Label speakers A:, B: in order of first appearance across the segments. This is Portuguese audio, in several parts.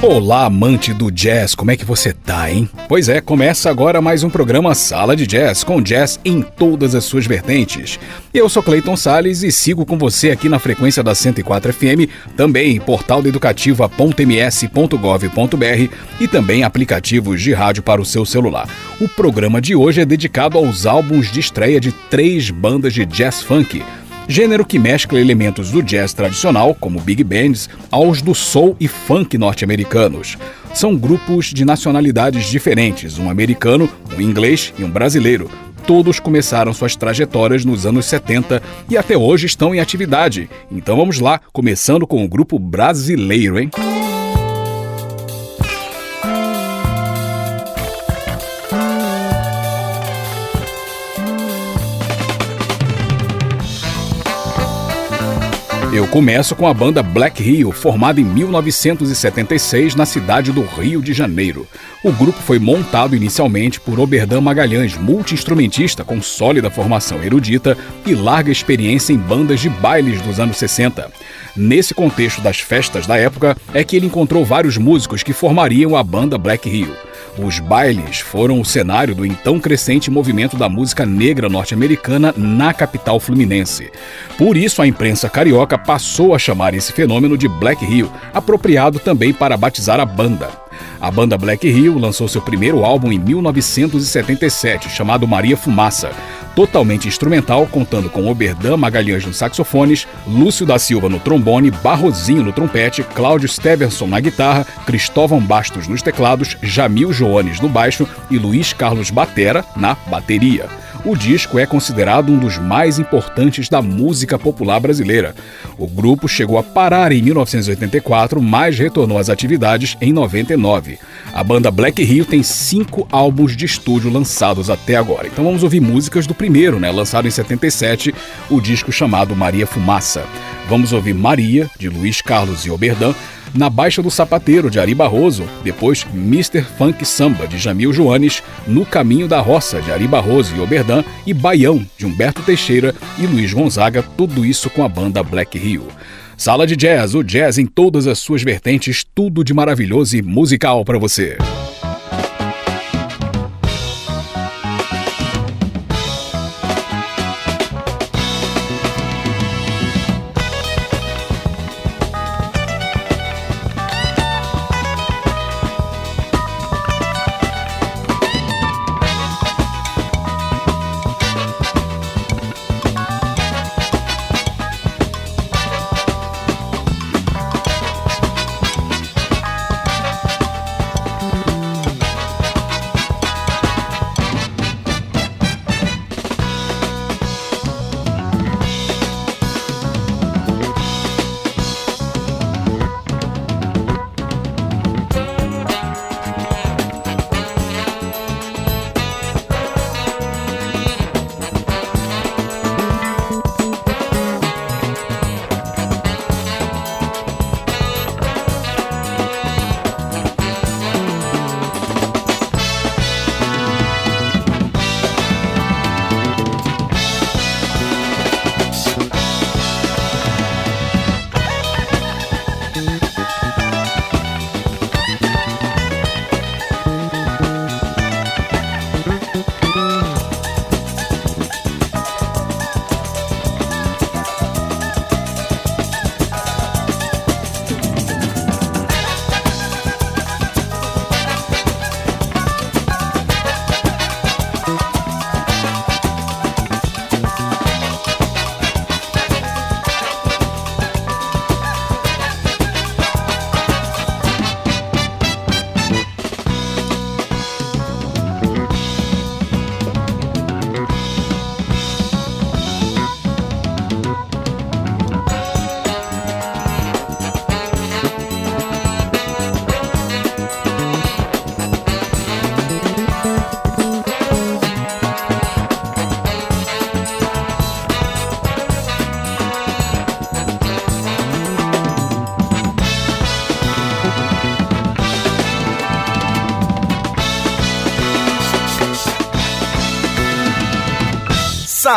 A: Olá, amante do jazz, como é que você tá, hein? Pois é, começa agora mais um programa Sala de Jazz, com jazz em todas as suas vertentes. Eu sou Clayton Sales e sigo com você aqui na frequência da 104 FM, também em portal educativa.ms.gov.br e também aplicativos de rádio para o seu celular. O programa de hoje é dedicado aos álbuns de estreia de três bandas de jazz funk gênero que mescla elementos do jazz tradicional, como big bands, aos do soul e funk norte-americanos. São grupos de nacionalidades diferentes, um americano, um inglês e um brasileiro. Todos começaram suas trajetórias nos anos 70 e até hoje estão em atividade. Então vamos lá, começando com o grupo brasileiro, hein? Eu começo com a banda Black Rio, formada em 1976 na cidade do Rio de Janeiro. O grupo foi montado inicialmente por Oberdan Magalhães, multi-instrumentista com sólida formação erudita e larga experiência em bandas de bailes dos anos 60. Nesse contexto das festas da época é que ele encontrou vários músicos que formariam a banda Black Rio. Os bailes foram o cenário do então crescente movimento da música negra norte-americana na capital fluminense. Por isso, a imprensa carioca passou a chamar esse fenômeno de Black Rio, apropriado também para batizar a banda. A banda Black Rio lançou seu primeiro álbum em 1977, chamado Maria Fumaça, totalmente instrumental, contando com Oberdan Magalhães nos saxofones, Lúcio da Silva no trombone, Barrozinho no trompete, Cláudio Stevenson na guitarra, Cristóvão Bastos nos teclados, Jamil Joanes no baixo e Luiz Carlos Batera na bateria. O disco é considerado um dos mais importantes da música popular brasileira. O grupo chegou a parar em 1984, mas retornou às atividades em 99. A banda Black Rio tem cinco álbuns de estúdio lançados até agora. Então vamos ouvir músicas do primeiro, né, lançado em 77, o disco chamado Maria Fumaça. Vamos ouvir Maria, de Luiz Carlos e Oberdan, na Baixa do Sapateiro, de Ari Barroso, depois Mr. Funk Samba, de Jamil Joanes, No Caminho da Roça, de Ari Barroso e Oberdan, e Baião, de Humberto Teixeira e Luiz Gonzaga, tudo isso com a banda Black Rio. Sala de Jazz, o jazz em todas as suas vertentes, tudo de maravilhoso e musical para você.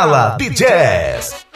B: Sala de Jazz.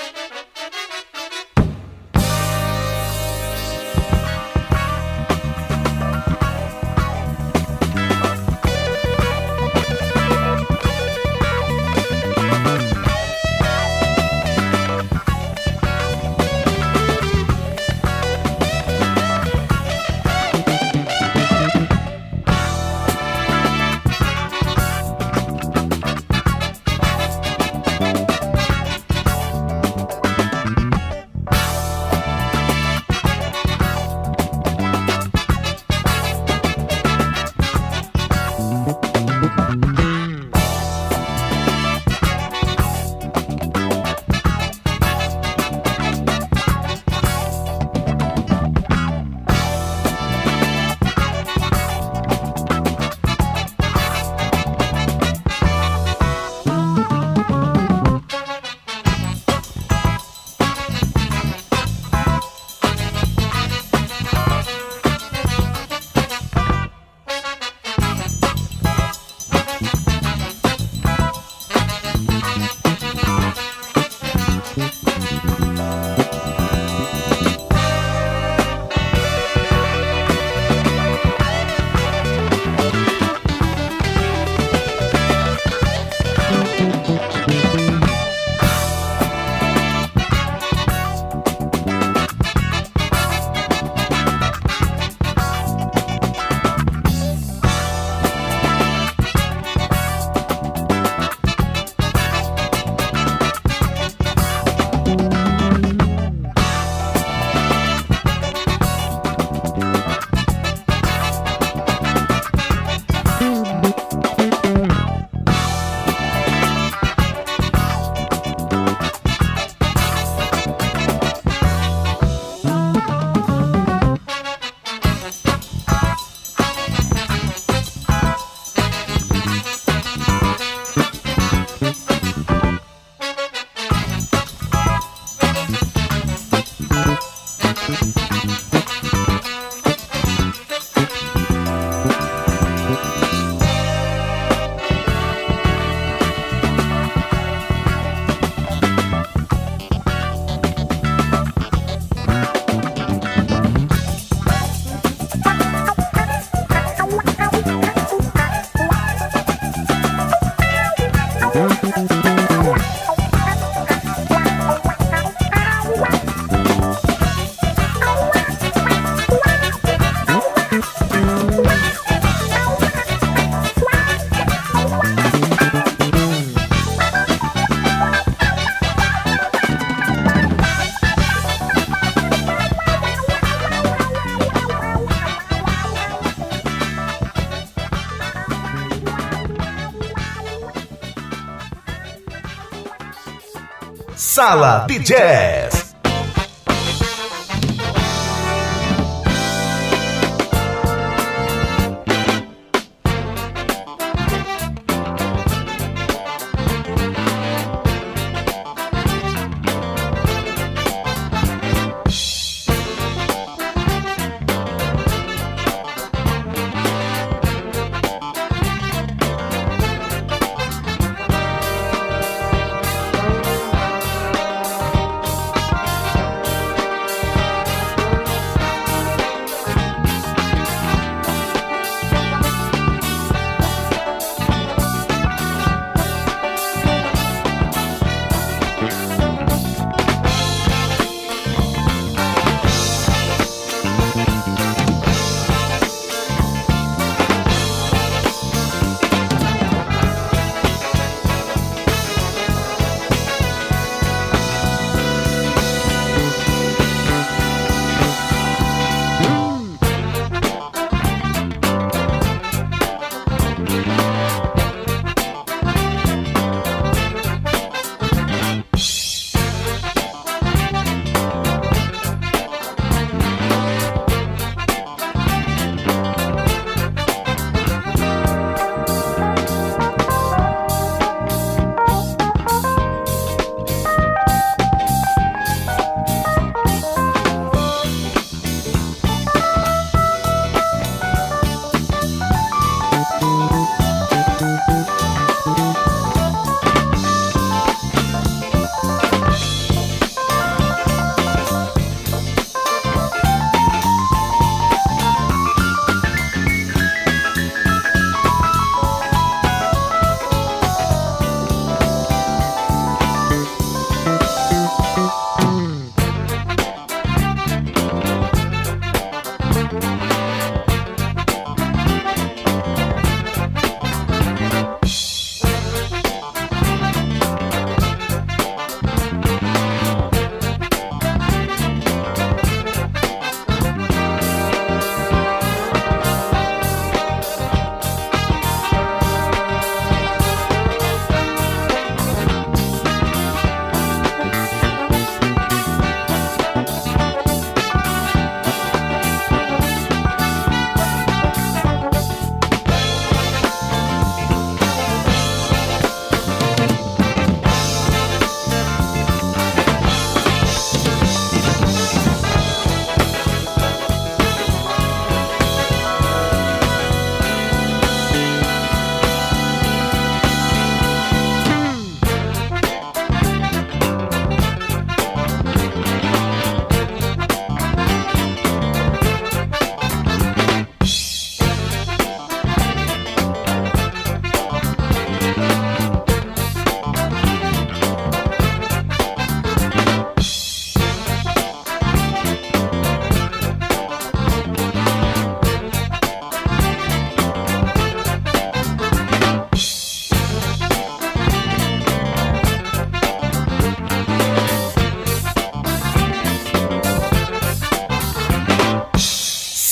B: Sala de Jazz.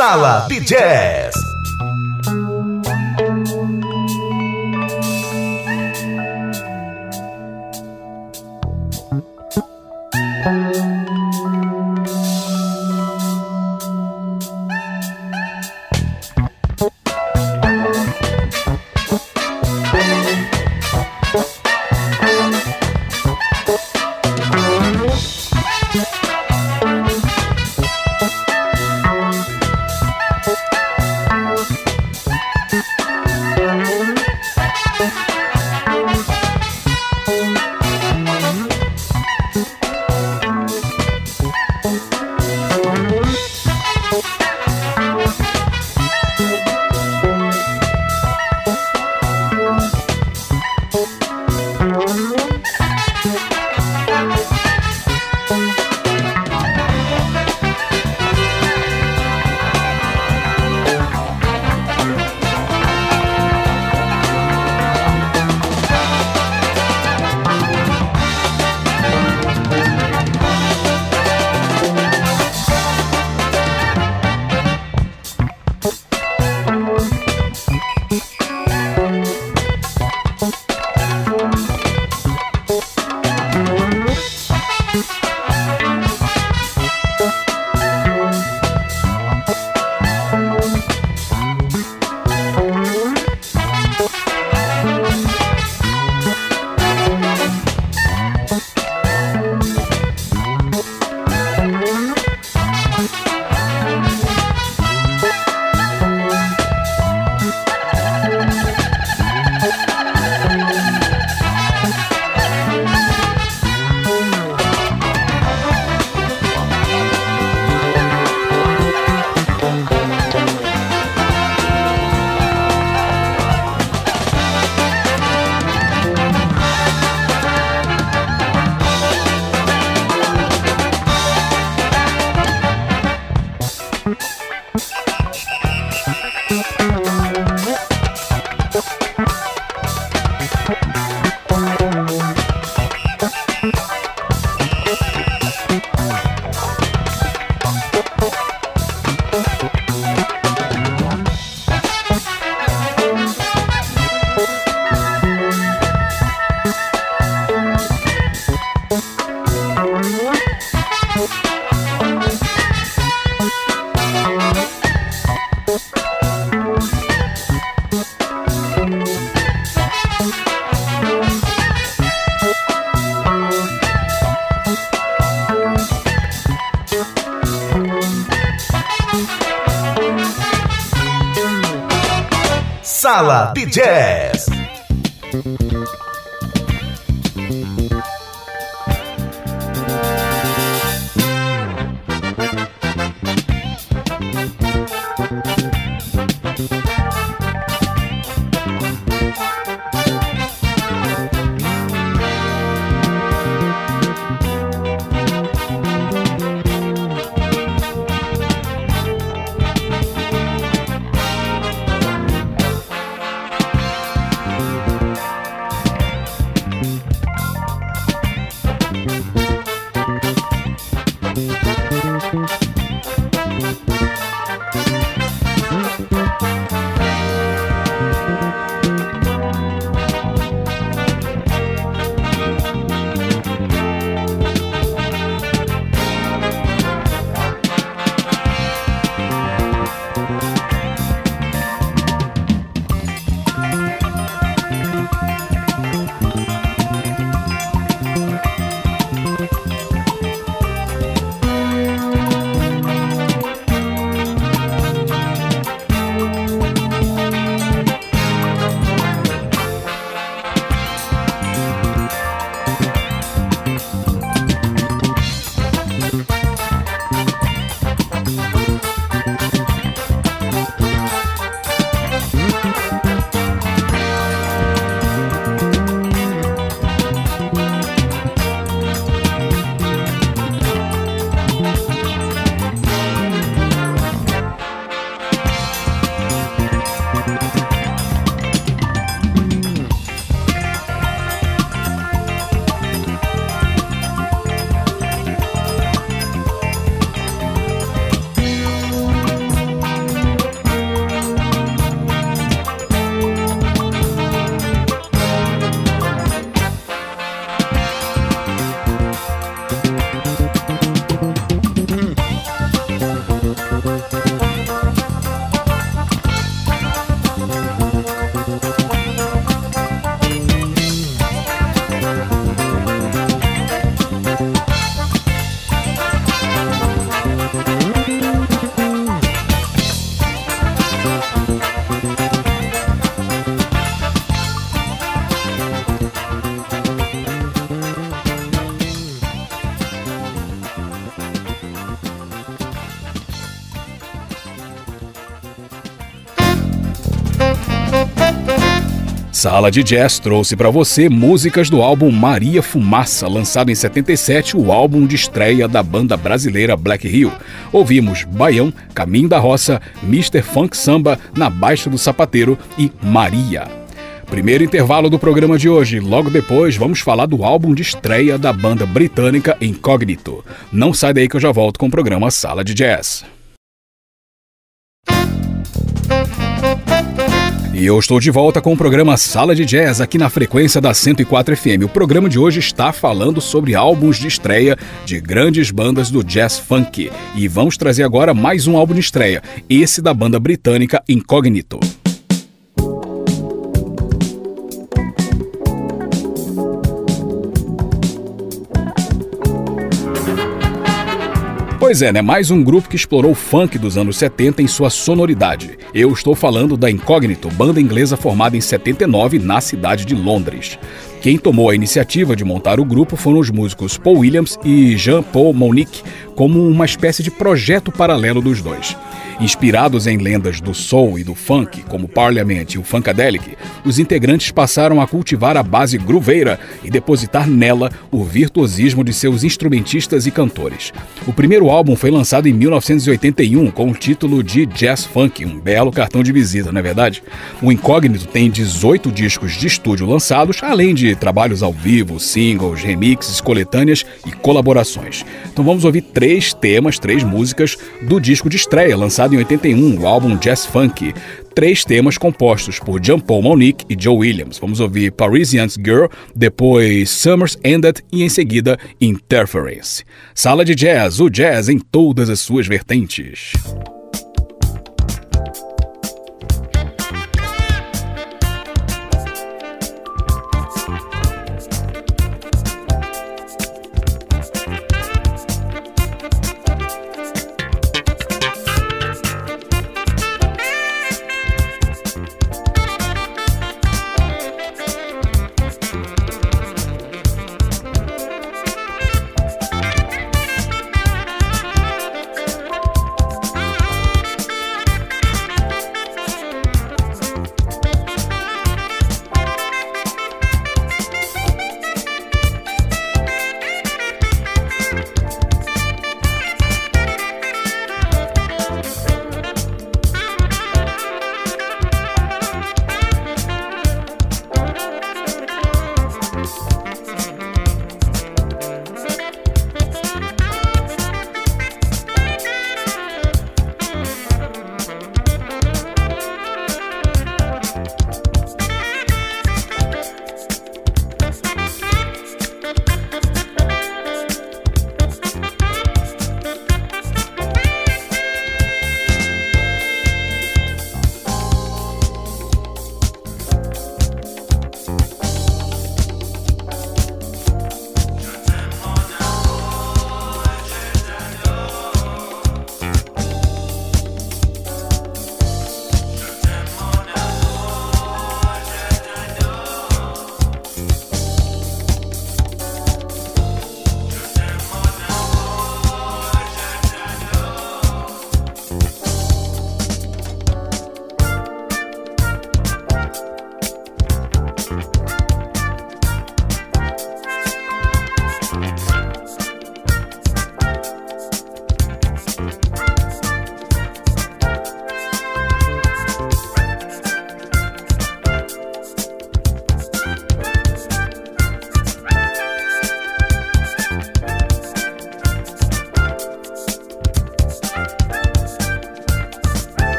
B: Sala de Jazz. Sala de Jazz
A: trouxe para você músicas do álbum Maria Fumaça, lançado em 77, o álbum de estreia da banda brasileira Black Hill. Ouvimos Baião, Caminho da Roça, Mr. Funk Samba, Na Baixa do Sapateiro e Maria. Primeiro intervalo do programa de hoje. Logo depois, vamos falar do álbum de estreia da banda britânica Incognito. Não sai daí que eu já volto com o programa Sala de Jazz. E eu estou de volta com o programa Sala de Jazz aqui na frequência da 104 FM. O programa de hoje está falando sobre álbuns de estreia de grandes bandas do jazz funk. E vamos trazer agora mais um álbum de estreia, esse da banda britânica Incognito. Pois é, né? Mais um grupo que explorou o funk dos anos 70 em sua sonoridade. Eu estou falando da Incognito, banda inglesa formada em 79 na cidade de Londres. Quem tomou a iniciativa de montar o grupo foram os músicos Paul Williams e Jean-Paul Monique, como uma espécie de projeto paralelo dos dois. Inspirados em lendas do soul e do funk, como Parliament e o Funkadelic, os integrantes passaram a cultivar a base grooveira e depositar nela o virtuosismo de seus instrumentistas e cantores. O primeiro álbum foi lançado em 1981 com o título de Jazz Funk, um belo cartão de visita, não é verdade? O Incógnito tem 18 discos de estúdio lançados, além de trabalhos ao vivo, singles, remixes, coletâneas e colaborações. Então vamos ouvir três temas, três músicas do disco de estreia lançado lançado em 81, o álbum Jazz Funk. Três temas compostos por John Paul Monique e Joe Williams. Vamos ouvir Parisian's Girl, depois Summer's Ended e em seguida Interference. Sala de Jazz, o jazz em todas as suas vertentes.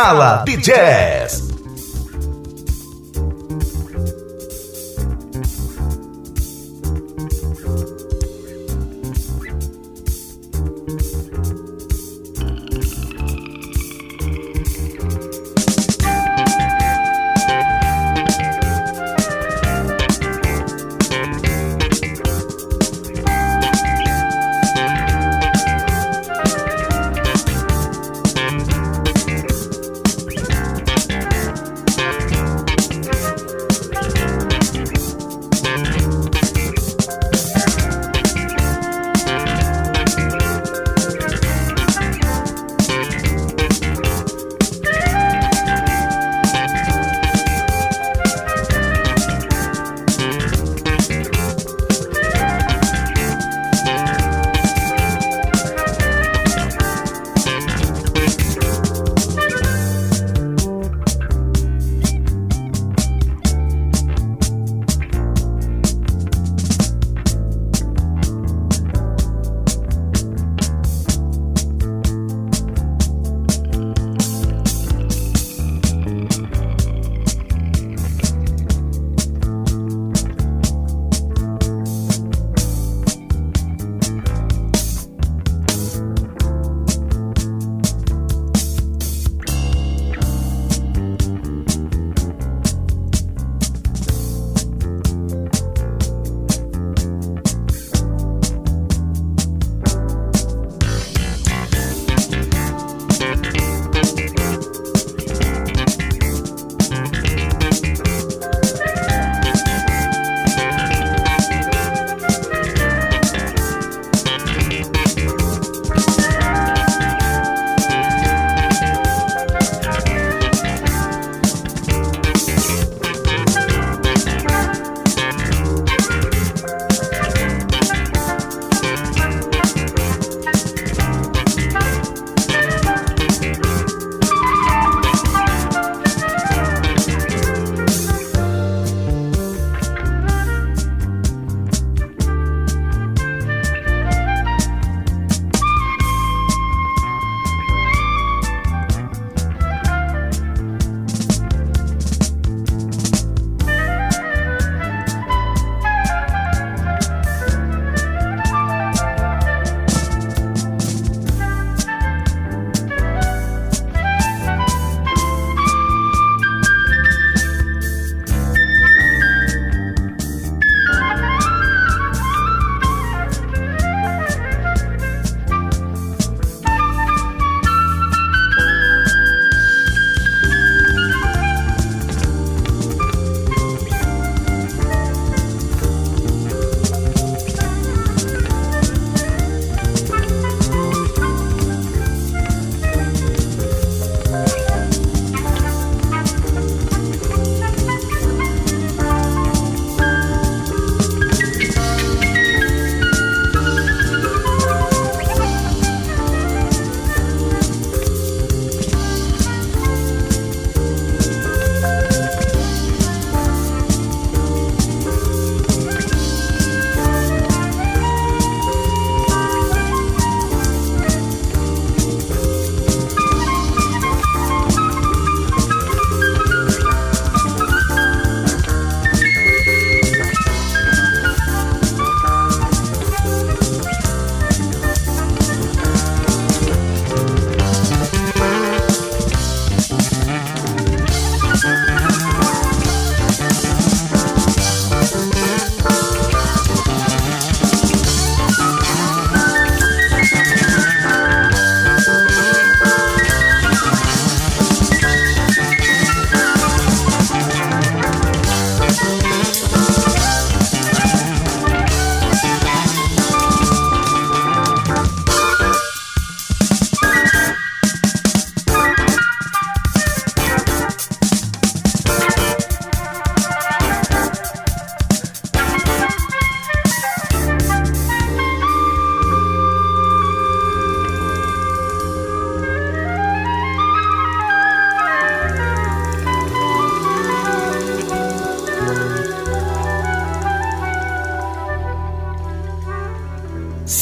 B: Sala de Jazz.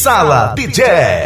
B: Sala de Jazz.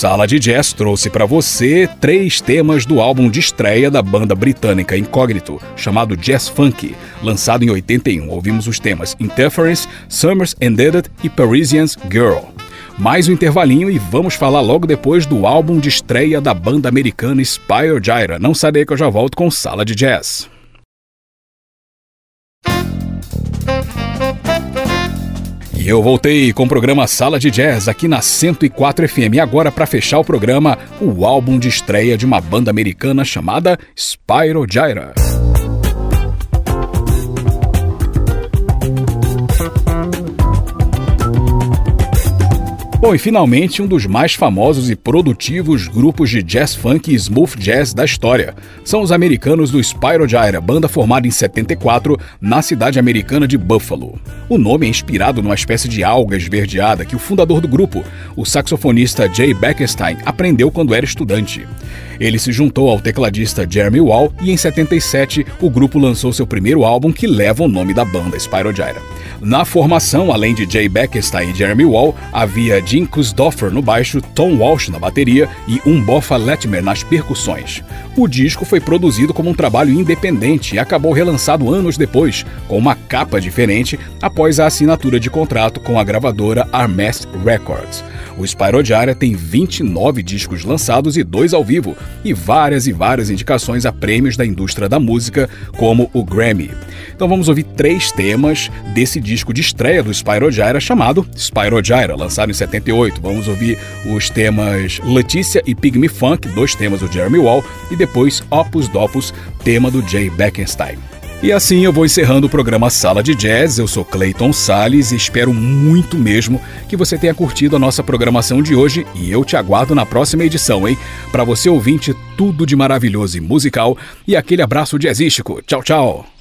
A: Sala de Jazz trouxe para você três temas do álbum de estreia da banda britânica Incognito, chamado Jazz Funk, lançado em 81. Ouvimos os temas Interference, Summers Ended e Parisians Girl. Mais um intervalinho e vamos falar logo depois do álbum de estreia da banda americana Spire Gyra. Não daí que eu já volto com Sala de Jazz. Eu voltei com o programa Sala de Jazz aqui na 104 FM. E agora, para fechar o programa, o álbum de estreia de uma banda americana chamada Spyro Gyra. Bom, e finalmente um dos mais famosos e produtivos grupos de jazz funk e smooth jazz da história. São os americanos do Spyro Gyra, banda formada em 74 na cidade americana de Buffalo. O nome é inspirado numa espécie de alga esverdeada que o fundador do grupo, o saxofonista Jay Beckstein, aprendeu quando era estudante. Ele se juntou ao tecladista Jeremy Wall e em 77 o grupo lançou seu primeiro álbum que leva o nome da banda, Spyro Gyra. Na formação, além de Jay Beckstein e Jeremy Wall, havia Jim Kusdoffer no baixo, Tom Walsh na bateria e Umbofa Letmer nas percussões. O disco foi produzido como um trabalho independente e acabou relançado anos depois, com uma capa diferente, após a assinatura de contrato com a gravadora Armest Records. O Spyro Gyra tem 29 discos lançados e dois ao vivo, e várias e várias indicações a prêmios da indústria da música, como o Grammy. Então vamos ouvir três temas desse disco de estreia do Spyro Gyra chamado Spyro Gyra, lançado em 78. Vamos ouvir os temas Letícia e Pygmy Funk, dois temas do Jeremy Wall, e depois Opus Dopus, tema do Jay Beckenstein. E assim eu vou encerrando o programa Sala de Jazz. Eu sou Clayton Sales e espero muito mesmo que você tenha curtido a nossa programação de hoje e eu te aguardo na próxima edição, hein? Para você ouvinte, tudo de maravilhoso e musical e aquele abraço jazzístico. Tchau, tchau.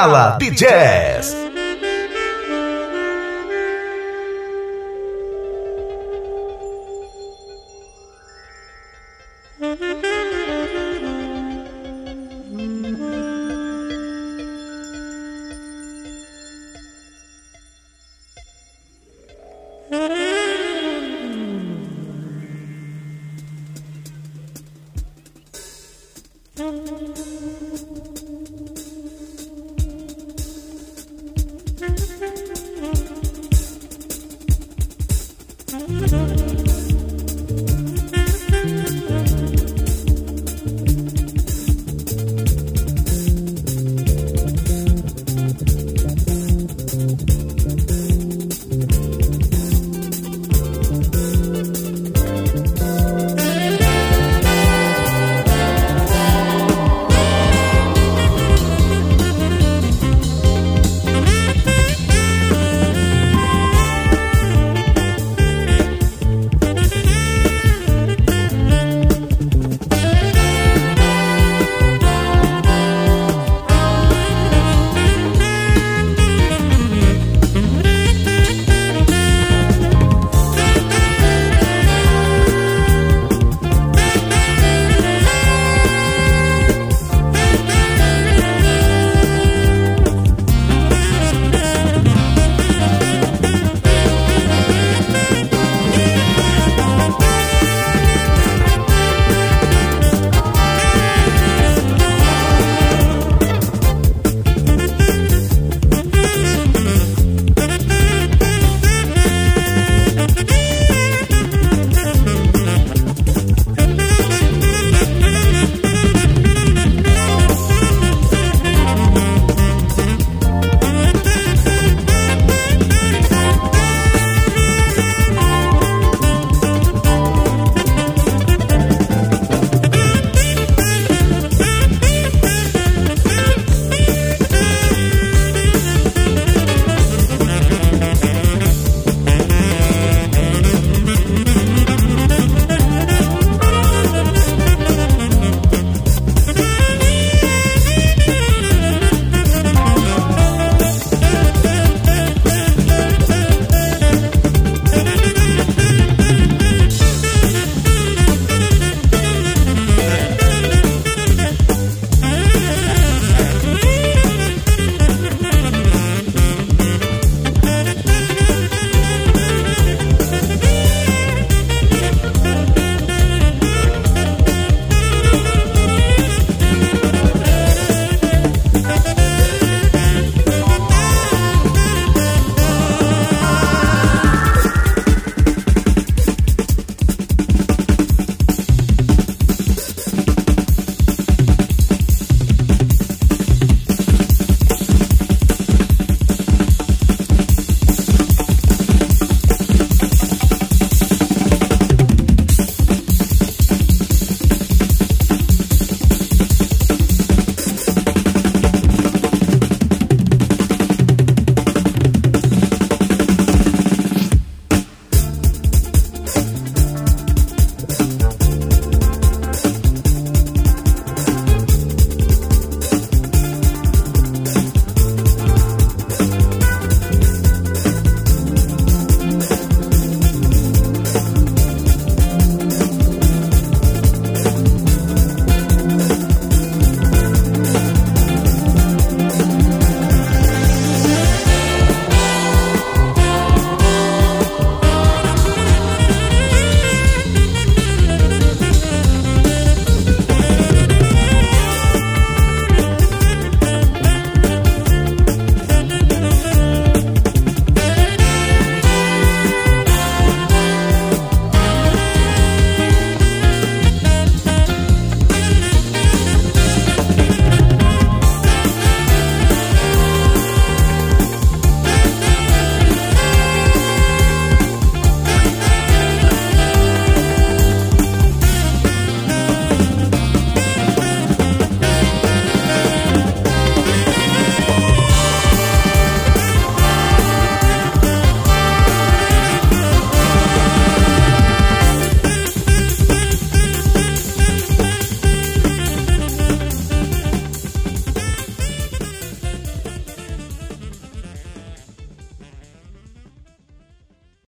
B: Sala de Jazz.